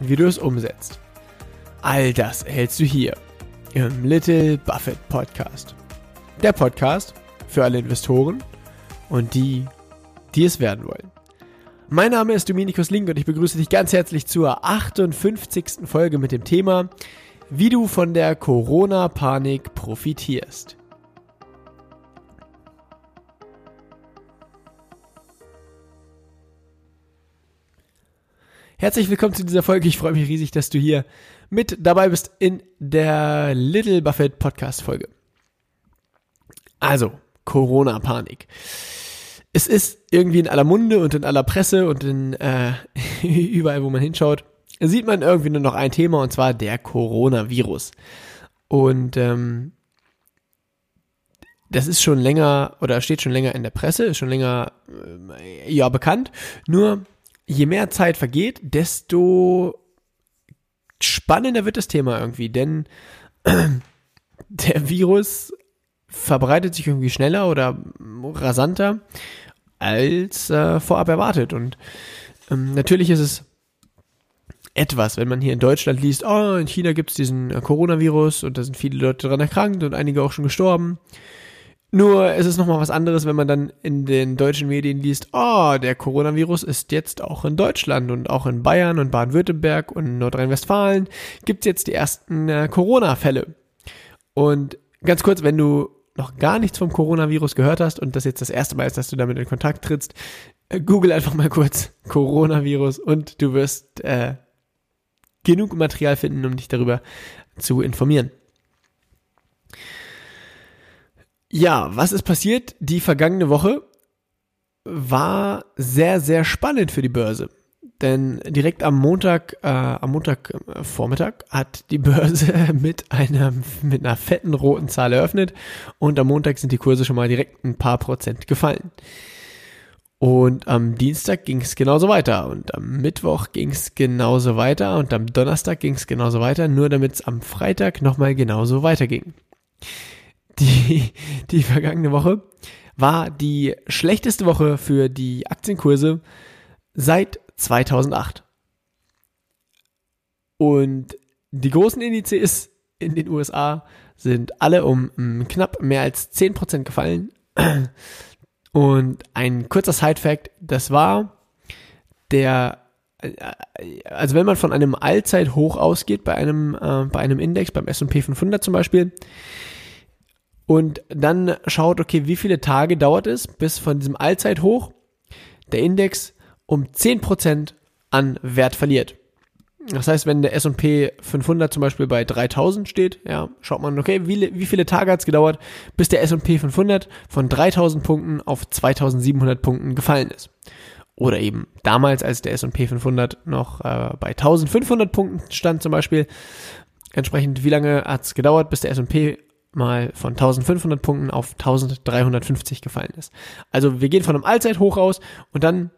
wie du es umsetzt. All das erhältst du hier im Little Buffett Podcast. Der Podcast für alle Investoren und die, die es werden wollen. Mein Name ist Dominikus Link und ich begrüße dich ganz herzlich zur 58. Folge mit dem Thema, wie du von der Corona-Panik profitierst. Herzlich willkommen zu dieser Folge. Ich freue mich riesig, dass du hier mit dabei bist in der Little Buffett Podcast Folge. Also, Corona-Panik. Es ist irgendwie in aller Munde und in aller Presse und in äh, überall, wo man hinschaut, sieht man irgendwie nur noch ein Thema und zwar der Coronavirus. Und ähm, das ist schon länger oder steht schon länger in der Presse, ist schon länger äh, ja bekannt. Nur je mehr Zeit vergeht, desto spannender wird das Thema irgendwie, denn der Virus verbreitet sich irgendwie schneller oder rasanter als äh, vorab erwartet. Und ähm, natürlich ist es etwas, wenn man hier in Deutschland liest, oh, in China gibt es diesen äh, Coronavirus und da sind viele Leute daran erkrankt und einige auch schon gestorben. Nur es ist nochmal was anderes, wenn man dann in den deutschen Medien liest, oh, der Coronavirus ist jetzt auch in Deutschland und auch in Bayern und Baden-Württemberg und Nordrhein-Westfalen gibt es jetzt die ersten äh, Corona-Fälle. Und ganz kurz, wenn du noch gar nichts vom Coronavirus gehört hast und das jetzt das erste Mal ist, dass du damit in Kontakt trittst, äh, google einfach mal kurz Coronavirus und du wirst äh, genug Material finden, um dich darüber zu informieren. Ja, was ist passiert? Die vergangene Woche war sehr, sehr spannend für die Börse. Denn direkt am Montag, äh, am Montagvormittag hat die Börse mit einer, mit einer fetten roten Zahl eröffnet und am Montag sind die Kurse schon mal direkt ein paar Prozent gefallen. Und am Dienstag ging es genauso weiter und am Mittwoch ging es genauso weiter und am Donnerstag ging es genauso weiter, nur damit es am Freitag nochmal genauso weiterging die, die vergangene Woche war die schlechteste Woche für die Aktienkurse seit 2008. Und die großen Indizes in den USA sind alle um mm, knapp mehr als 10% gefallen. Und ein kurzer Side-Fact, das war der, äh, also wenn man von einem Allzeithoch ausgeht bei einem, äh, bei einem Index, beim S&P 500 zum Beispiel, und dann schaut, okay, wie viele Tage dauert es, bis von diesem Allzeithoch der Index um 10% an Wert verliert. Das heißt, wenn der S&P 500 zum Beispiel bei 3000 steht, ja, schaut man, okay, wie, wie viele Tage hat es gedauert, bis der S&P 500 von 3000 Punkten auf 2700 Punkten gefallen ist. Oder eben damals, als der S&P 500 noch äh, bei 1500 Punkten stand zum Beispiel, entsprechend, wie lange hat es gedauert, bis der S&P mal von 1500 Punkten auf 1350 gefallen ist. Also wir gehen von einem Allzeithoch aus und dann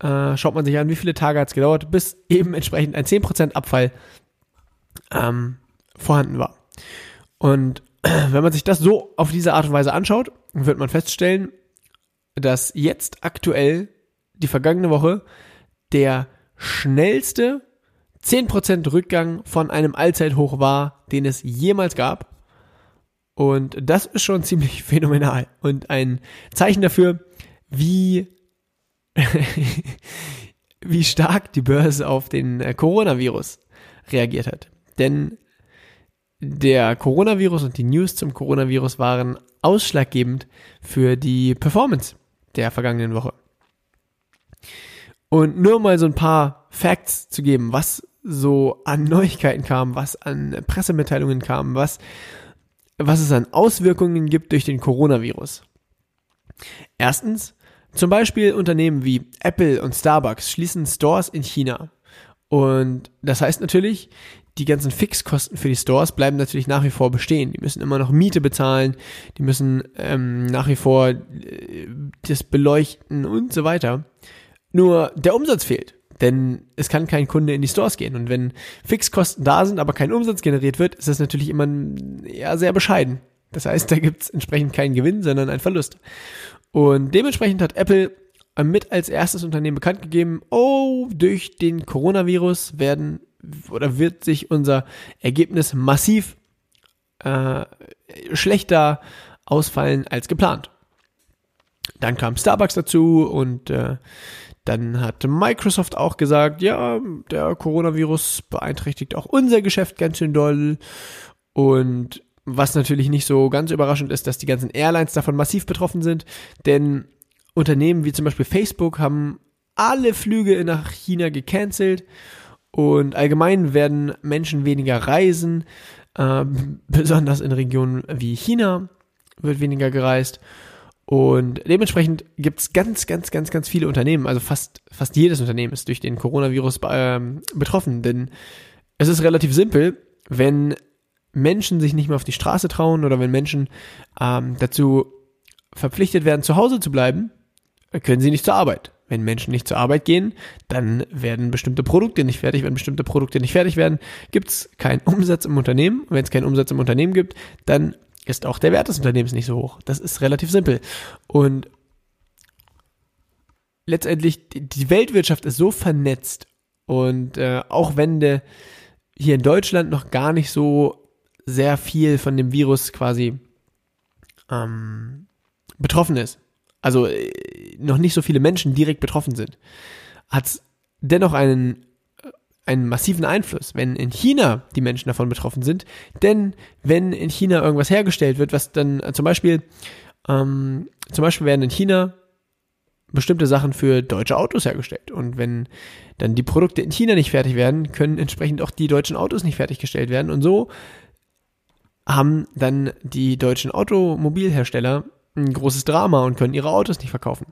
äh, schaut man sich an, wie viele Tage hat es gedauert, bis eben entsprechend ein 10% Abfall ähm, vorhanden war. Und wenn man sich das so auf diese Art und Weise anschaut, wird man feststellen, dass jetzt aktuell die vergangene Woche der schnellste 10% Rückgang von einem Allzeithoch war, den es jemals gab. Und das ist schon ziemlich phänomenal und ein Zeichen dafür, wie, wie stark die Börse auf den äh, Coronavirus reagiert hat. Denn der Coronavirus und die News zum Coronavirus waren ausschlaggebend für die Performance der vergangenen Woche. Und nur mal so ein paar Facts zu geben, was so an Neuigkeiten kam, was an Pressemitteilungen kam, was was es an Auswirkungen gibt durch den Coronavirus. Erstens, zum Beispiel Unternehmen wie Apple und Starbucks schließen Stores in China. Und das heißt natürlich, die ganzen Fixkosten für die Stores bleiben natürlich nach wie vor bestehen. Die müssen immer noch Miete bezahlen, die müssen ähm, nach wie vor äh, das beleuchten und so weiter. Nur der Umsatz fehlt, denn es kann kein Kunde in die Stores gehen. Und wenn Fixkosten da sind, aber kein Umsatz generiert wird, ist das natürlich immer ja, sehr bescheiden. Das heißt, da gibt es entsprechend keinen Gewinn, sondern einen Verlust. Und dementsprechend hat Apple mit als erstes Unternehmen bekannt gegeben, oh, durch den Coronavirus werden oder wird sich unser Ergebnis massiv äh, schlechter ausfallen als geplant. Dann kam Starbucks dazu und äh, dann hat Microsoft auch gesagt, ja, der Coronavirus beeinträchtigt auch unser Geschäft ganz schön doll. Und was natürlich nicht so ganz überraschend ist, dass die ganzen Airlines davon massiv betroffen sind, denn Unternehmen wie zum Beispiel Facebook haben alle Flüge nach China gecancelt und allgemein werden Menschen weniger reisen, äh, besonders in Regionen wie China wird weniger gereist. Und dementsprechend gibt es ganz, ganz, ganz, ganz viele Unternehmen, also fast, fast jedes Unternehmen ist durch den Coronavirus äh, betroffen. Denn es ist relativ simpel, wenn Menschen sich nicht mehr auf die Straße trauen oder wenn Menschen ähm, dazu verpflichtet werden, zu Hause zu bleiben, können sie nicht zur Arbeit. Wenn Menschen nicht zur Arbeit gehen, dann werden bestimmte Produkte nicht fertig. Wenn bestimmte Produkte nicht fertig werden, gibt es keinen Umsatz im Unternehmen. Wenn es keinen Umsatz im Unternehmen gibt, dann ist auch der Wert des Unternehmens nicht so hoch. Das ist relativ simpel. Und letztendlich, die Weltwirtschaft ist so vernetzt und äh, auch wenn de, hier in Deutschland noch gar nicht so sehr viel von dem Virus quasi ähm, betroffen ist, also äh, noch nicht so viele Menschen direkt betroffen sind, hat es dennoch einen, einen massiven Einfluss, wenn in China die Menschen davon betroffen sind. Denn wenn in China irgendwas hergestellt wird, was dann äh, zum Beispiel, ähm, zum Beispiel werden in China bestimmte Sachen für deutsche Autos hergestellt. Und wenn dann die Produkte in China nicht fertig werden, können entsprechend auch die deutschen Autos nicht fertiggestellt werden. Und so haben dann die deutschen Automobilhersteller ein großes Drama und können ihre Autos nicht verkaufen.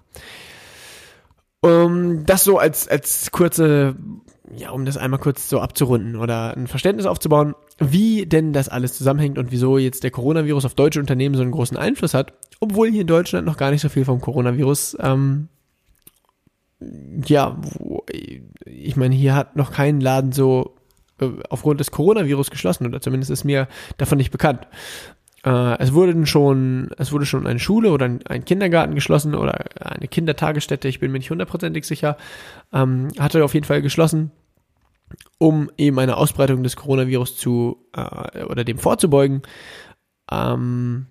Um, das so als, als kurze, ja, um das einmal kurz so abzurunden oder ein Verständnis aufzubauen, wie denn das alles zusammenhängt und wieso jetzt der Coronavirus auf deutsche Unternehmen so einen großen Einfluss hat, obwohl hier in Deutschland noch gar nicht so viel vom Coronavirus, ähm, ja, ich meine, hier hat noch kein Laden so äh, aufgrund des Coronavirus geschlossen oder zumindest ist mir davon nicht bekannt. Äh, es wurde schon, es wurde schon eine Schule oder ein, ein, Kindergarten geschlossen oder eine Kindertagesstätte, ich bin mir nicht hundertprozentig sicher, ähm, hatte auf jeden Fall geschlossen, um eben eine Ausbreitung des Coronavirus zu äh, oder dem vorzubeugen. Ähm,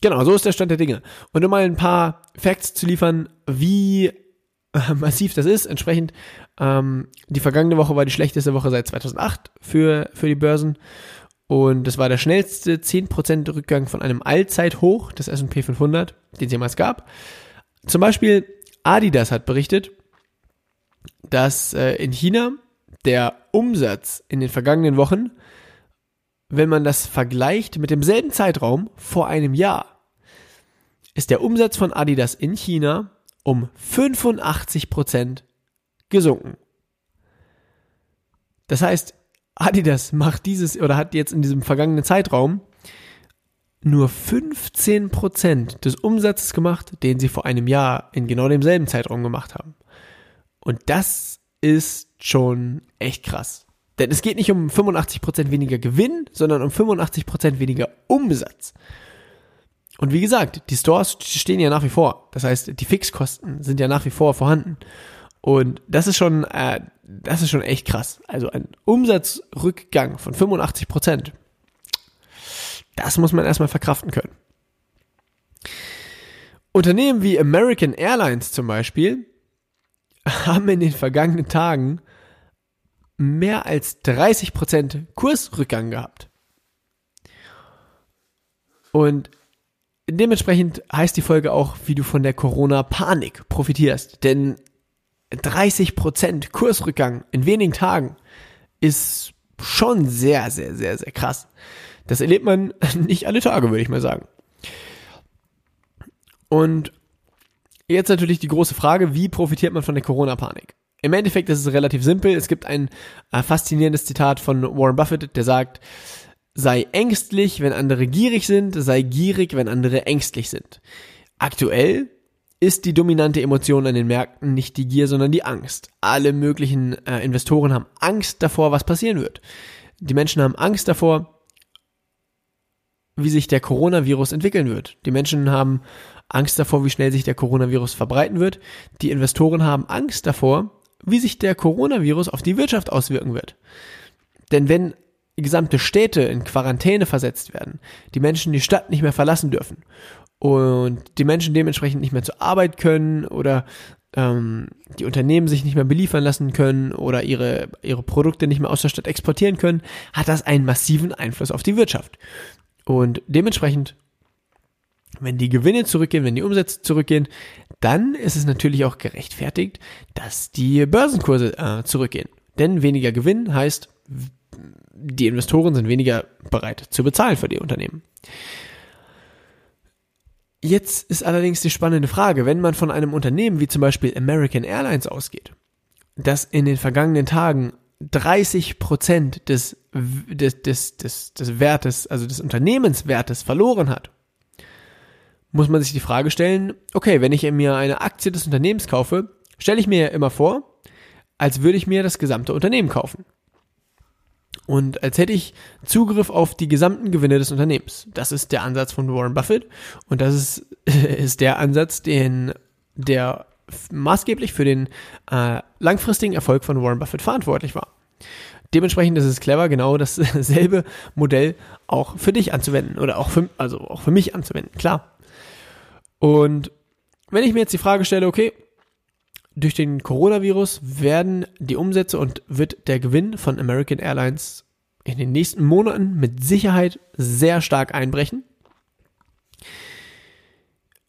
genau, so ist der Stand der Dinge. Und um mal ein paar Facts zu liefern, wie äh, massiv das ist, entsprechend ähm, die vergangene Woche war die schlechteste Woche seit 2008 für, für die Börsen und das war der schnellste 10% Rückgang von einem Allzeithoch des S&P 500, den es jemals gab. Zum Beispiel Adidas hat berichtet, dass äh, in China der Umsatz in den vergangenen Wochen, wenn man das vergleicht mit demselben Zeitraum vor einem Jahr, ist der Umsatz von Adidas in China um 85% gesunken. Das heißt, Adidas macht dieses oder hat jetzt in diesem vergangenen Zeitraum nur 15% des Umsatzes gemacht, den sie vor einem Jahr in genau demselben Zeitraum gemacht haben. Und das ist schon echt krass. Denn es geht nicht um 85% weniger Gewinn, sondern um 85% weniger Umsatz. Und wie gesagt, die Stores stehen ja nach wie vor. Das heißt, die Fixkosten sind ja nach wie vor vorhanden. Und das ist schon, äh, das ist schon echt krass. Also ein Umsatzrückgang von 85 Prozent. Das muss man erstmal verkraften können. Unternehmen wie American Airlines zum Beispiel haben in den vergangenen Tagen mehr als 30 Prozent Kursrückgang gehabt. Und dementsprechend heißt die Folge auch, wie du von der Corona-Panik profitierst. Denn 30% Kursrückgang in wenigen Tagen ist schon sehr, sehr, sehr, sehr krass. Das erlebt man nicht alle Tage, würde ich mal sagen. Und jetzt natürlich die große Frage, wie profitiert man von der Corona-Panik? Im Endeffekt ist es relativ simpel. Es gibt ein äh, faszinierendes Zitat von Warren Buffett, der sagt, sei ängstlich, wenn andere gierig sind, sei gierig, wenn andere ängstlich sind. Aktuell ist die dominante Emotion an den Märkten nicht die Gier, sondern die Angst. Alle möglichen äh, Investoren haben Angst davor, was passieren wird. Die Menschen haben Angst davor, wie sich der Coronavirus entwickeln wird. Die Menschen haben Angst davor, wie schnell sich der Coronavirus verbreiten wird. Die Investoren haben Angst davor, wie sich der Coronavirus auf die Wirtschaft auswirken wird. Denn wenn gesamte Städte in Quarantäne versetzt werden, die Menschen die Stadt nicht mehr verlassen dürfen und die Menschen dementsprechend nicht mehr zur Arbeit können oder ähm, die Unternehmen sich nicht mehr beliefern lassen können oder ihre, ihre Produkte nicht mehr aus der Stadt exportieren können, hat das einen massiven Einfluss auf die Wirtschaft. Und dementsprechend, wenn die Gewinne zurückgehen, wenn die Umsätze zurückgehen, dann ist es natürlich auch gerechtfertigt, dass die Börsenkurse äh, zurückgehen. Denn weniger Gewinn heißt, die Investoren sind weniger bereit zu bezahlen für die Unternehmen. Jetzt ist allerdings die spannende Frage, wenn man von einem Unternehmen wie zum Beispiel American Airlines ausgeht, das in den vergangenen Tagen 30 Prozent des, des, des, des, des Wertes, also des Unternehmenswertes verloren hat, muss man sich die Frage stellen, okay, wenn ich mir eine Aktie des Unternehmens kaufe, stelle ich mir ja immer vor, als würde ich mir das gesamte Unternehmen kaufen und als hätte ich Zugriff auf die gesamten Gewinne des Unternehmens. Das ist der Ansatz von Warren Buffett und das ist, ist der Ansatz, den der maßgeblich für den äh, langfristigen Erfolg von Warren Buffett verantwortlich war. Dementsprechend ist es clever, genau dasselbe Modell auch für dich anzuwenden oder auch für, also auch für mich anzuwenden, klar. Und wenn ich mir jetzt die Frage stelle, okay, durch den Coronavirus werden die Umsätze und wird der Gewinn von American Airlines in den nächsten Monaten mit Sicherheit sehr stark einbrechen.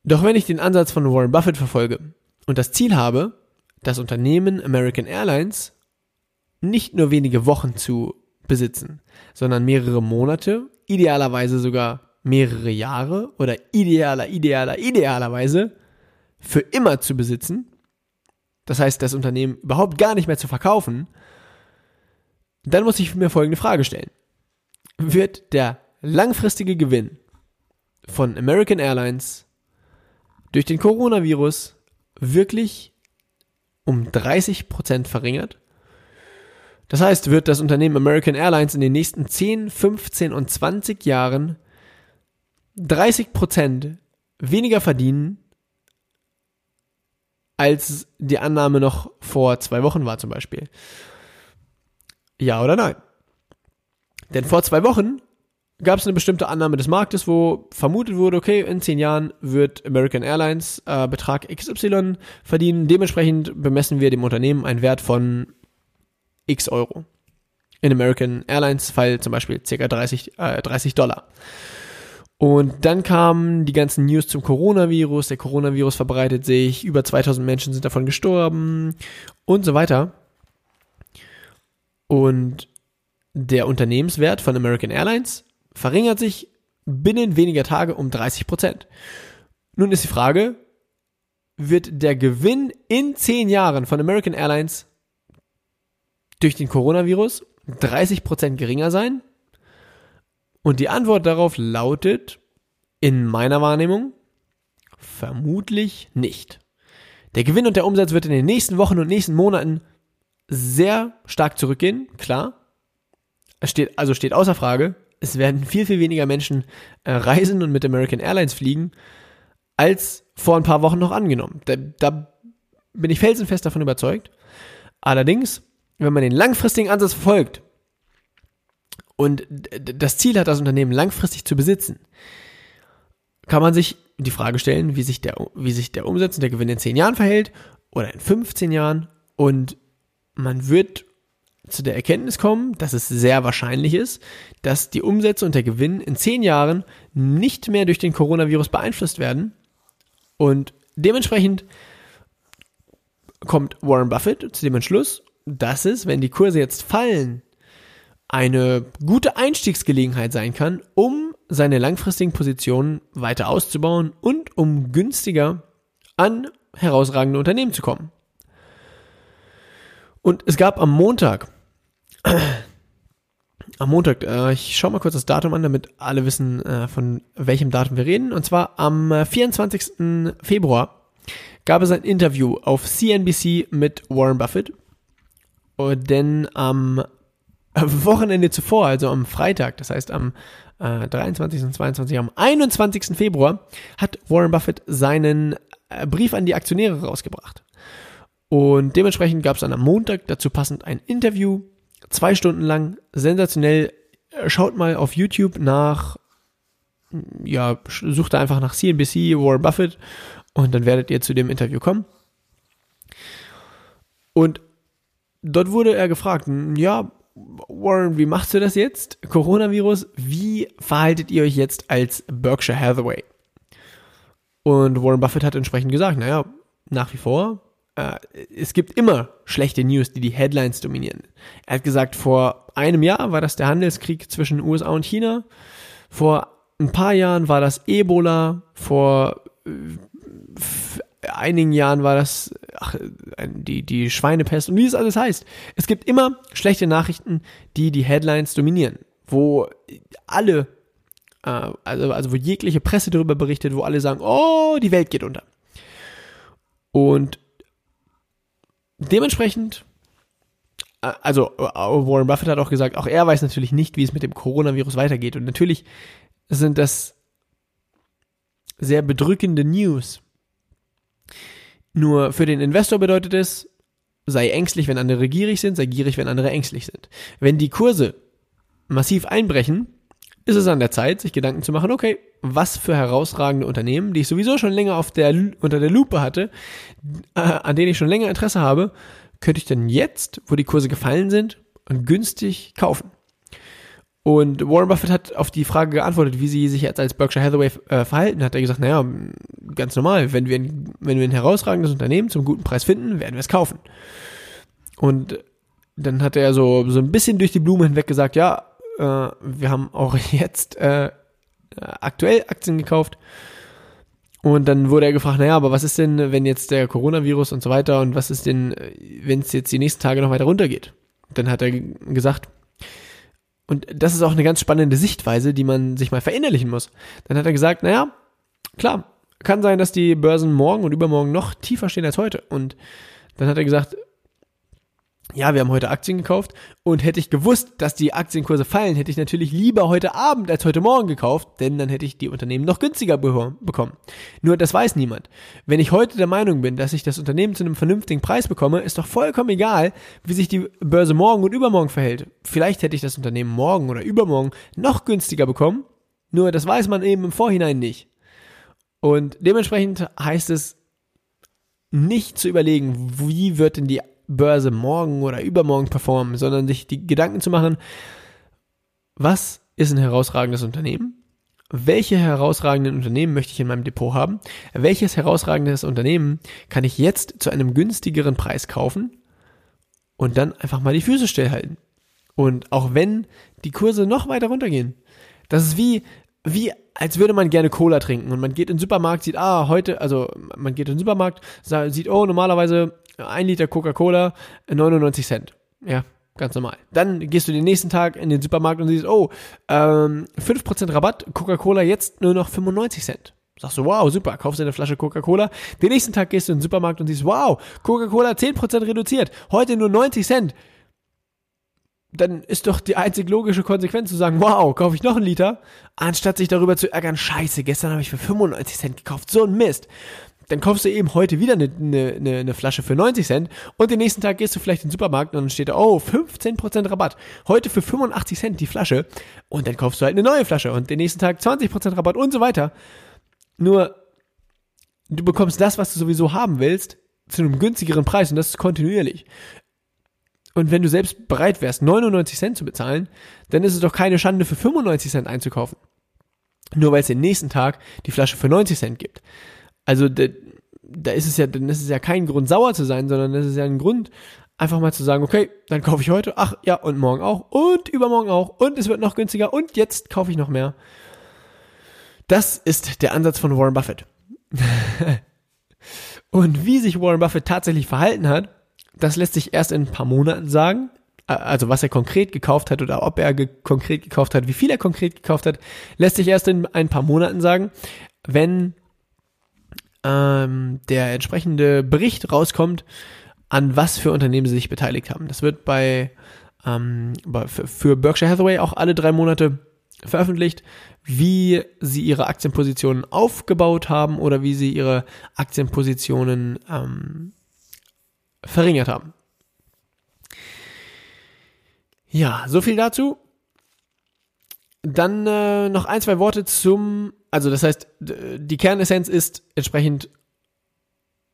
Doch wenn ich den Ansatz von Warren Buffett verfolge und das Ziel habe, das Unternehmen American Airlines nicht nur wenige Wochen zu besitzen, sondern mehrere Monate, idealerweise sogar mehrere Jahre oder idealer, idealer, idealerweise für immer zu besitzen, das heißt das Unternehmen überhaupt gar nicht mehr zu verkaufen, dann muss ich mir folgende Frage stellen. Wird der langfristige Gewinn von American Airlines durch den Coronavirus wirklich um 30 Prozent verringert? Das heißt, wird das Unternehmen American Airlines in den nächsten 10, 15 und 20 Jahren 30 Prozent weniger verdienen als die Annahme noch vor zwei Wochen war zum Beispiel. Ja oder nein? Denn vor zwei Wochen gab es eine bestimmte Annahme des Marktes, wo vermutet wurde, okay, in zehn Jahren wird American Airlines äh, Betrag XY verdienen. Dementsprechend bemessen wir dem Unternehmen einen Wert von X Euro. In American Airlines Fall zum Beispiel ca. 30, äh, 30 Dollar. Und dann kamen die ganzen News zum Coronavirus. Der Coronavirus verbreitet sich. Über 2000 Menschen sind davon gestorben und so weiter. Und der Unternehmenswert von American Airlines verringert sich binnen weniger Tage um 30 Prozent. Nun ist die Frage, wird der Gewinn in 10 Jahren von American Airlines durch den Coronavirus 30 Prozent geringer sein? Und die Antwort darauf lautet, in meiner Wahrnehmung, vermutlich nicht. Der Gewinn und der Umsatz wird in den nächsten Wochen und nächsten Monaten sehr stark zurückgehen, klar. Es steht, also steht außer Frage, es werden viel, viel weniger Menschen äh, reisen und mit American Airlines fliegen, als vor ein paar Wochen noch angenommen. Da, da bin ich felsenfest davon überzeugt. Allerdings, wenn man den langfristigen Ansatz verfolgt, und das Ziel hat, das Unternehmen langfristig zu besitzen, kann man sich die Frage stellen, wie sich der, wie sich der Umsatz und der Gewinn in 10 Jahren verhält oder in 15 Jahren und man wird zu der Erkenntnis kommen, dass es sehr wahrscheinlich ist, dass die Umsätze und der Gewinn in 10 Jahren nicht mehr durch den Coronavirus beeinflusst werden und dementsprechend kommt Warren Buffett zu dem Entschluss, dass es, wenn die Kurse jetzt fallen, eine gute Einstiegsgelegenheit sein kann, um seine langfristigen Positionen weiter auszubauen und um günstiger an herausragende Unternehmen zu kommen. Und es gab am Montag, am Montag, äh, ich schaue mal kurz das Datum an, damit alle wissen, äh, von welchem Datum wir reden. Und zwar am äh, 24. Februar gab es ein Interview auf CNBC mit Warren Buffett. Und denn am Wochenende zuvor, also am Freitag, das heißt am äh, 23. und 22. am 21. Februar, hat Warren Buffett seinen äh, Brief an die Aktionäre rausgebracht. Und dementsprechend gab es dann am Montag dazu passend ein Interview, zwei Stunden lang, sensationell. Schaut mal auf YouTube nach, ja, sucht da einfach nach CNBC, Warren Buffett und dann werdet ihr zu dem Interview kommen. Und dort wurde er gefragt, ja, Warren, wie machst du das jetzt? Coronavirus, wie verhaltet ihr euch jetzt als Berkshire Hathaway? Und Warren Buffett hat entsprechend gesagt, naja, nach wie vor, äh, es gibt immer schlechte News, die die Headlines dominieren. Er hat gesagt, vor einem Jahr war das der Handelskrieg zwischen USA und China. Vor ein paar Jahren war das Ebola. Vor äh, einigen Jahren war das ach, die, die Schweinepest und wie es alles heißt. Es gibt immer schlechte Nachrichten, die die Headlines dominieren, wo alle, äh, also, also wo jegliche Presse darüber berichtet, wo alle sagen, oh, die Welt geht unter. Und dementsprechend, äh, also äh, Warren Buffett hat auch gesagt, auch er weiß natürlich nicht, wie es mit dem Coronavirus weitergeht. Und natürlich sind das sehr bedrückende News. Nur für den Investor bedeutet es, sei ängstlich, wenn andere gierig sind, sei gierig, wenn andere ängstlich sind. Wenn die Kurse massiv einbrechen, ist es an der Zeit, sich Gedanken zu machen, okay, was für herausragende Unternehmen, die ich sowieso schon länger auf der, unter der Lupe hatte, äh, an denen ich schon länger Interesse habe, könnte ich denn jetzt, wo die Kurse gefallen sind, günstig kaufen? Und Warren Buffett hat auf die Frage geantwortet, wie sie sich jetzt als Berkshire Hathaway äh, verhalten. Hat er gesagt, naja, ganz normal, wenn wir, ein, wenn wir ein herausragendes Unternehmen zum guten Preis finden, werden wir es kaufen. Und dann hat er so, so ein bisschen durch die Blume hinweg gesagt, ja, äh, wir haben auch jetzt äh, aktuell Aktien gekauft. Und dann wurde er gefragt, naja, aber was ist denn, wenn jetzt der Coronavirus und so weiter und was ist denn, wenn es jetzt die nächsten Tage noch weiter runtergeht? Dann hat er gesagt, und das ist auch eine ganz spannende Sichtweise, die man sich mal verinnerlichen muss. Dann hat er gesagt, naja, klar, kann sein, dass die Börsen morgen und übermorgen noch tiefer stehen als heute. Und dann hat er gesagt, ja, wir haben heute Aktien gekauft und hätte ich gewusst, dass die Aktienkurse fallen, hätte ich natürlich lieber heute Abend als heute Morgen gekauft, denn dann hätte ich die Unternehmen noch günstiger bekommen. Nur das weiß niemand. Wenn ich heute der Meinung bin, dass ich das Unternehmen zu einem vernünftigen Preis bekomme, ist doch vollkommen egal, wie sich die Börse morgen und übermorgen verhält. Vielleicht hätte ich das Unternehmen morgen oder übermorgen noch günstiger bekommen, nur das weiß man eben im Vorhinein nicht. Und dementsprechend heißt es, nicht zu überlegen, wie wird denn die Börse morgen oder übermorgen performen, sondern sich die Gedanken zu machen, was ist ein herausragendes Unternehmen? Welche herausragenden Unternehmen möchte ich in meinem Depot haben? Welches herausragendes Unternehmen kann ich jetzt zu einem günstigeren Preis kaufen? Und dann einfach mal die Füße stillhalten. Und auch wenn die Kurse noch weiter runtergehen, das ist wie, wie als würde man gerne Cola trinken und man geht in den Supermarkt, sieht, ah, heute, also man geht in den Supermarkt, sieht, oh, normalerweise ein Liter Coca-Cola, 99 Cent. Ja, ganz normal. Dann gehst du den nächsten Tag in den Supermarkt und siehst, oh, ähm, 5% Rabatt, Coca-Cola jetzt nur noch 95 Cent. Sagst du, wow, super, kaufst eine Flasche Coca-Cola. Den nächsten Tag gehst du in den Supermarkt und siehst, wow, Coca-Cola 10% reduziert, heute nur 90 Cent. Dann ist doch die einzig logische Konsequenz zu sagen, wow, kaufe ich noch einen Liter, anstatt sich darüber zu ärgern, scheiße, gestern habe ich für 95 Cent gekauft, so ein Mist dann kaufst du eben heute wieder eine, eine, eine Flasche für 90 Cent und den nächsten Tag gehst du vielleicht in den Supermarkt und dann steht da, oh, 15% Rabatt. Heute für 85 Cent die Flasche und dann kaufst du halt eine neue Flasche und den nächsten Tag 20% Rabatt und so weiter. Nur, du bekommst das, was du sowieso haben willst, zu einem günstigeren Preis und das ist kontinuierlich. Und wenn du selbst bereit wärst, 99 Cent zu bezahlen, dann ist es doch keine Schande, für 95 Cent einzukaufen. Nur weil es den nächsten Tag die Flasche für 90 Cent gibt. Also da, da ist es ja, dann ist es ja kein Grund sauer zu sein, sondern das ist ja ein Grund, einfach mal zu sagen, okay, dann kaufe ich heute, ach ja, und morgen auch und übermorgen auch und es wird noch günstiger und jetzt kaufe ich noch mehr. Das ist der Ansatz von Warren Buffett. und wie sich Warren Buffett tatsächlich verhalten hat, Das lässt sich erst in ein paar Monaten sagen. Also was er konkret gekauft hat oder ob er ge konkret gekauft hat, wie viel er konkret gekauft hat, lässt sich erst in ein paar Monaten sagen, wenn ähm, der entsprechende Bericht rauskommt, an was für Unternehmen sie sich beteiligt haben. Das wird bei, ähm, bei für Berkshire Hathaway auch alle drei Monate veröffentlicht, wie sie ihre Aktienpositionen aufgebaut haben oder wie sie ihre Aktienpositionen ähm, verringert haben. Ja, so viel dazu. Dann äh, noch ein, zwei Worte zum, also das heißt, die Kernessenz ist entsprechend,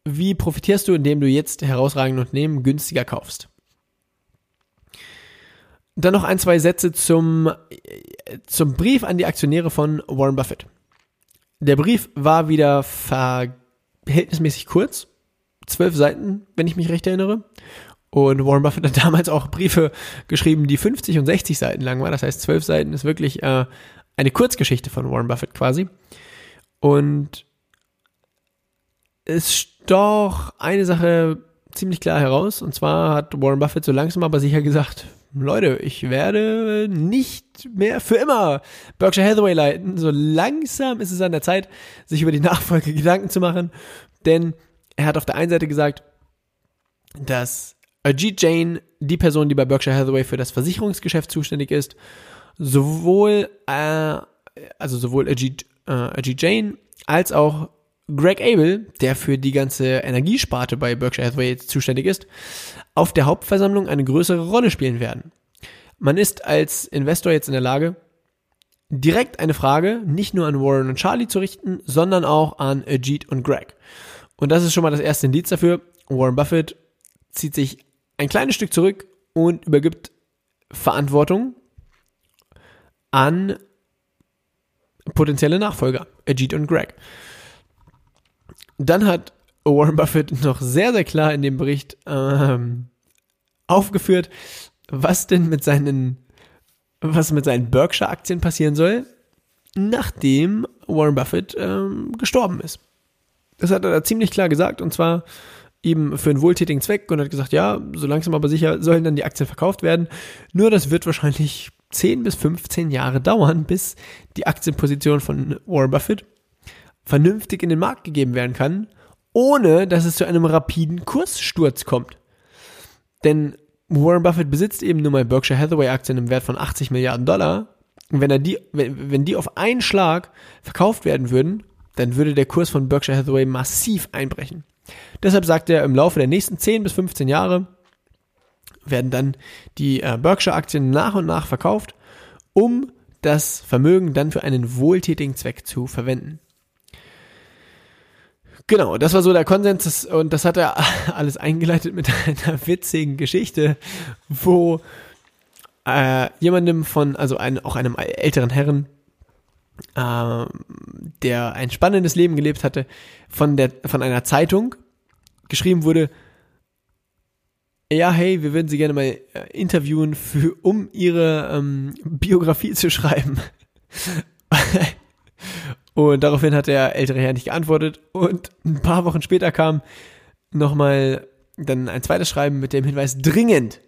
wie profitierst du, indem du jetzt herausragende Unternehmen günstiger kaufst. Dann noch ein, zwei Sätze zum, zum Brief an die Aktionäre von Warren Buffett. Der Brief war wieder verhältnismäßig kurz. Zwölf Seiten, wenn ich mich recht erinnere. Und Warren Buffett hat damals auch Briefe geschrieben, die 50 und 60 Seiten lang waren. Das heißt, zwölf Seiten ist wirklich äh, eine Kurzgeschichte von Warren Buffett quasi. Und es doch eine Sache ziemlich klar heraus. Und zwar hat Warren Buffett so langsam aber sicher gesagt, Leute, ich werde nicht mehr für immer Berkshire Hathaway leiten. So langsam ist es an der Zeit, sich über die Nachfolge Gedanken zu machen. Denn er hat auf der einen Seite gesagt, dass Ajit Jain, die Person, die bei Berkshire Hathaway für das Versicherungsgeschäft zuständig ist, sowohl, äh, also sowohl Ajit, äh, Ajit Jain als auch Greg Abel, der für die ganze Energiesparte bei Berkshire Hathaway zuständig ist, auf der Hauptversammlung eine größere Rolle spielen werden. Man ist als Investor jetzt in der Lage, direkt eine Frage nicht nur an Warren und Charlie zu richten, sondern auch an Ajit und Greg. Und das ist schon mal das erste Indiz dafür. Warren Buffett zieht sich ein kleines Stück zurück und übergibt Verantwortung an potenzielle Nachfolger, Ajit und Greg. Dann hat Warren Buffett noch sehr, sehr klar in dem Bericht ähm, aufgeführt, was denn mit seinen, was mit seinen Berkshire-Aktien passieren soll, nachdem Warren Buffett ähm, gestorben ist. Das hat er da ziemlich klar gesagt und zwar eben für einen wohltätigen Zweck und hat gesagt, ja, so langsam aber sicher sollen dann die Aktien verkauft werden. Nur das wird wahrscheinlich 10 bis 15 Jahre dauern, bis die Aktienposition von Warren Buffett vernünftig in den Markt gegeben werden kann, ohne dass es zu einem rapiden Kurssturz kommt. Denn Warren Buffett besitzt eben nur mal Berkshire Hathaway Aktien im Wert von 80 Milliarden Dollar. Und wenn er die, wenn, wenn die auf einen Schlag verkauft werden würden, dann würde der Kurs von Berkshire Hathaway massiv einbrechen. Deshalb sagt er, im Laufe der nächsten 10 bis 15 Jahre werden dann die äh, Berkshire Aktien nach und nach verkauft, um das Vermögen dann für einen wohltätigen Zweck zu verwenden. Genau, das war so der Konsens und das hat er alles eingeleitet mit einer witzigen Geschichte, wo äh, jemandem von, also ein, auch einem älteren Herren, äh, der ein spannendes Leben gelebt hatte, von der von einer Zeitung geschrieben wurde, ja, hey, wir würden Sie gerne mal äh, interviewen, für, um Ihre ähm, Biografie zu schreiben. Und daraufhin hat der ältere Herr nicht geantwortet. Und ein paar Wochen später kam nochmal dann ein zweites Schreiben mit dem Hinweis dringend.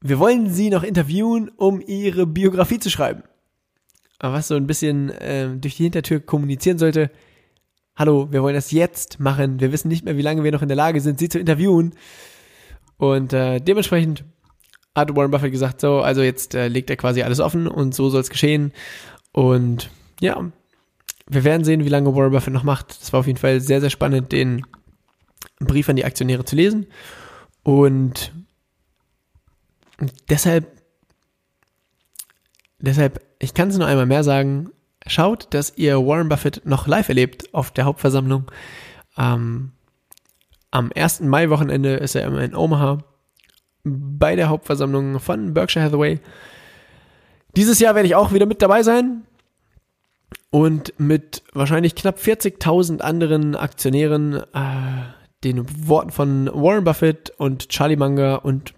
Wir wollen Sie noch interviewen, um Ihre Biografie zu schreiben. Aber was so ein bisschen äh, durch die Hintertür kommunizieren sollte, hallo, wir wollen das jetzt machen. Wir wissen nicht mehr, wie lange wir noch in der Lage sind, Sie zu interviewen. Und äh, dementsprechend hat Warren Buffett gesagt, so, also jetzt äh, legt er quasi alles offen und so soll es geschehen. Und ja, wir werden sehen, wie lange Warren Buffett noch macht. Das war auf jeden Fall sehr, sehr spannend, den Brief an die Aktionäre zu lesen. Und deshalb, deshalb, ich kann es nur einmal mehr sagen, schaut, dass ihr Warren Buffett noch live erlebt auf der Hauptversammlung. Ähm, am 1. Mai-Wochenende ist er immer in Omaha bei der Hauptversammlung von Berkshire Hathaway. Dieses Jahr werde ich auch wieder mit dabei sein und mit wahrscheinlich knapp 40.000 anderen Aktionären äh, den Worten von Warren Buffett und Charlie Munger und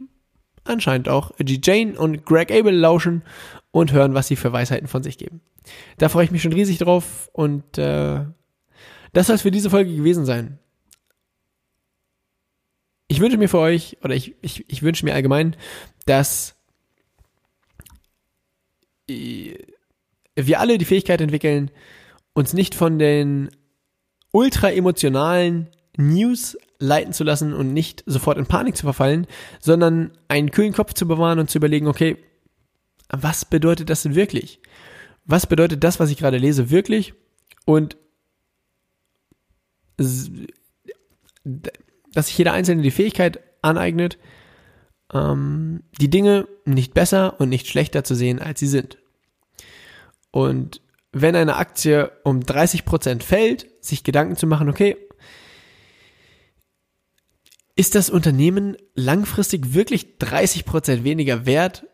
anscheinend auch G. Jane und Greg Abel lauschen und hören, was sie für Weisheiten von sich geben. Da freue ich mich schon riesig drauf und äh, das soll es für diese Folge gewesen sein. Ich wünsche mir für euch, oder ich, ich, ich wünsche mir allgemein, dass wir alle die Fähigkeit entwickeln, uns nicht von den ultra emotionalen News leiten zu lassen und nicht sofort in Panik zu verfallen, sondern einen kühlen Kopf zu bewahren und zu überlegen, okay, was bedeutet das denn wirklich? Was bedeutet das, was ich gerade lese, wirklich? Und dass sich jeder Einzelne die Fähigkeit aneignet, ähm, die Dinge nicht besser und nicht schlechter zu sehen, als sie sind. Und wenn eine Aktie um 30% fällt, sich Gedanken zu machen, okay, ist das Unternehmen langfristig wirklich 30% weniger wert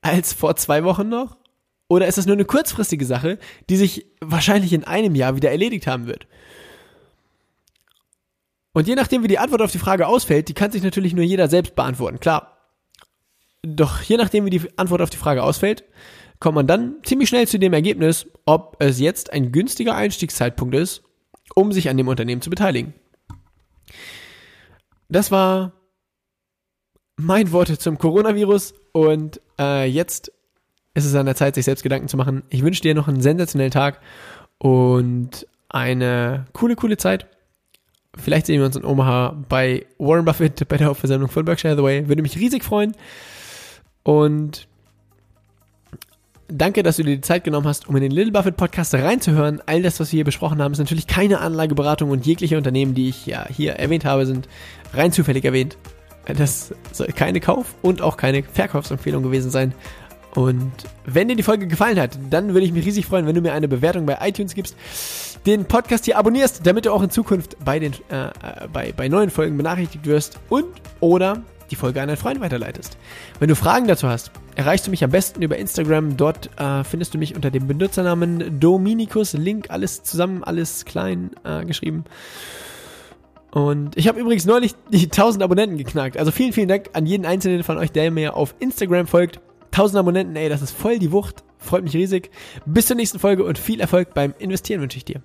als vor zwei Wochen noch? Oder ist das nur eine kurzfristige Sache, die sich wahrscheinlich in einem Jahr wieder erledigt haben wird? Und je nachdem, wie die Antwort auf die Frage ausfällt, die kann sich natürlich nur jeder selbst beantworten, klar. Doch je nachdem, wie die Antwort auf die Frage ausfällt, kommt man dann ziemlich schnell zu dem Ergebnis, ob es jetzt ein günstiger Einstiegszeitpunkt ist, um sich an dem Unternehmen zu beteiligen. Das war mein Worte zum Coronavirus und äh, jetzt ist es an der Zeit, sich selbst Gedanken zu machen. Ich wünsche dir noch einen sensationellen Tag und eine coole, coole Zeit. Vielleicht sehen wir uns in Omaha bei Warren Buffett bei der Hauptversammlung von Berkshire Hathaway. Würde mich riesig freuen. Und danke, dass du dir die Zeit genommen hast, um in den Little Buffett Podcast reinzuhören. All das, was wir hier besprochen haben, ist natürlich keine Anlageberatung und jegliche Unternehmen, die ich ja hier erwähnt habe, sind rein zufällig erwähnt. Das soll keine Kauf- und auch keine Verkaufsempfehlung gewesen sein. Und wenn dir die Folge gefallen hat, dann würde ich mich riesig freuen, wenn du mir eine Bewertung bei iTunes gibst, den Podcast hier abonnierst, damit du auch in Zukunft bei, den, äh, äh bei, bei neuen Folgen benachrichtigt wirst und oder die Folge an einen Freund weiterleitest. Wenn du Fragen dazu hast, erreichst du mich am besten über Instagram. Dort äh, findest du mich unter dem Benutzernamen Dominikus. Link, alles zusammen, alles klein äh, geschrieben. Und ich habe übrigens neulich die 1000 Abonnenten geknackt. Also vielen, vielen Dank an jeden einzelnen von euch, der mir auf Instagram folgt. 1000 Abonnenten, ey, das ist voll die Wucht. Freut mich riesig. Bis zur nächsten Folge und viel Erfolg beim Investieren wünsche ich dir.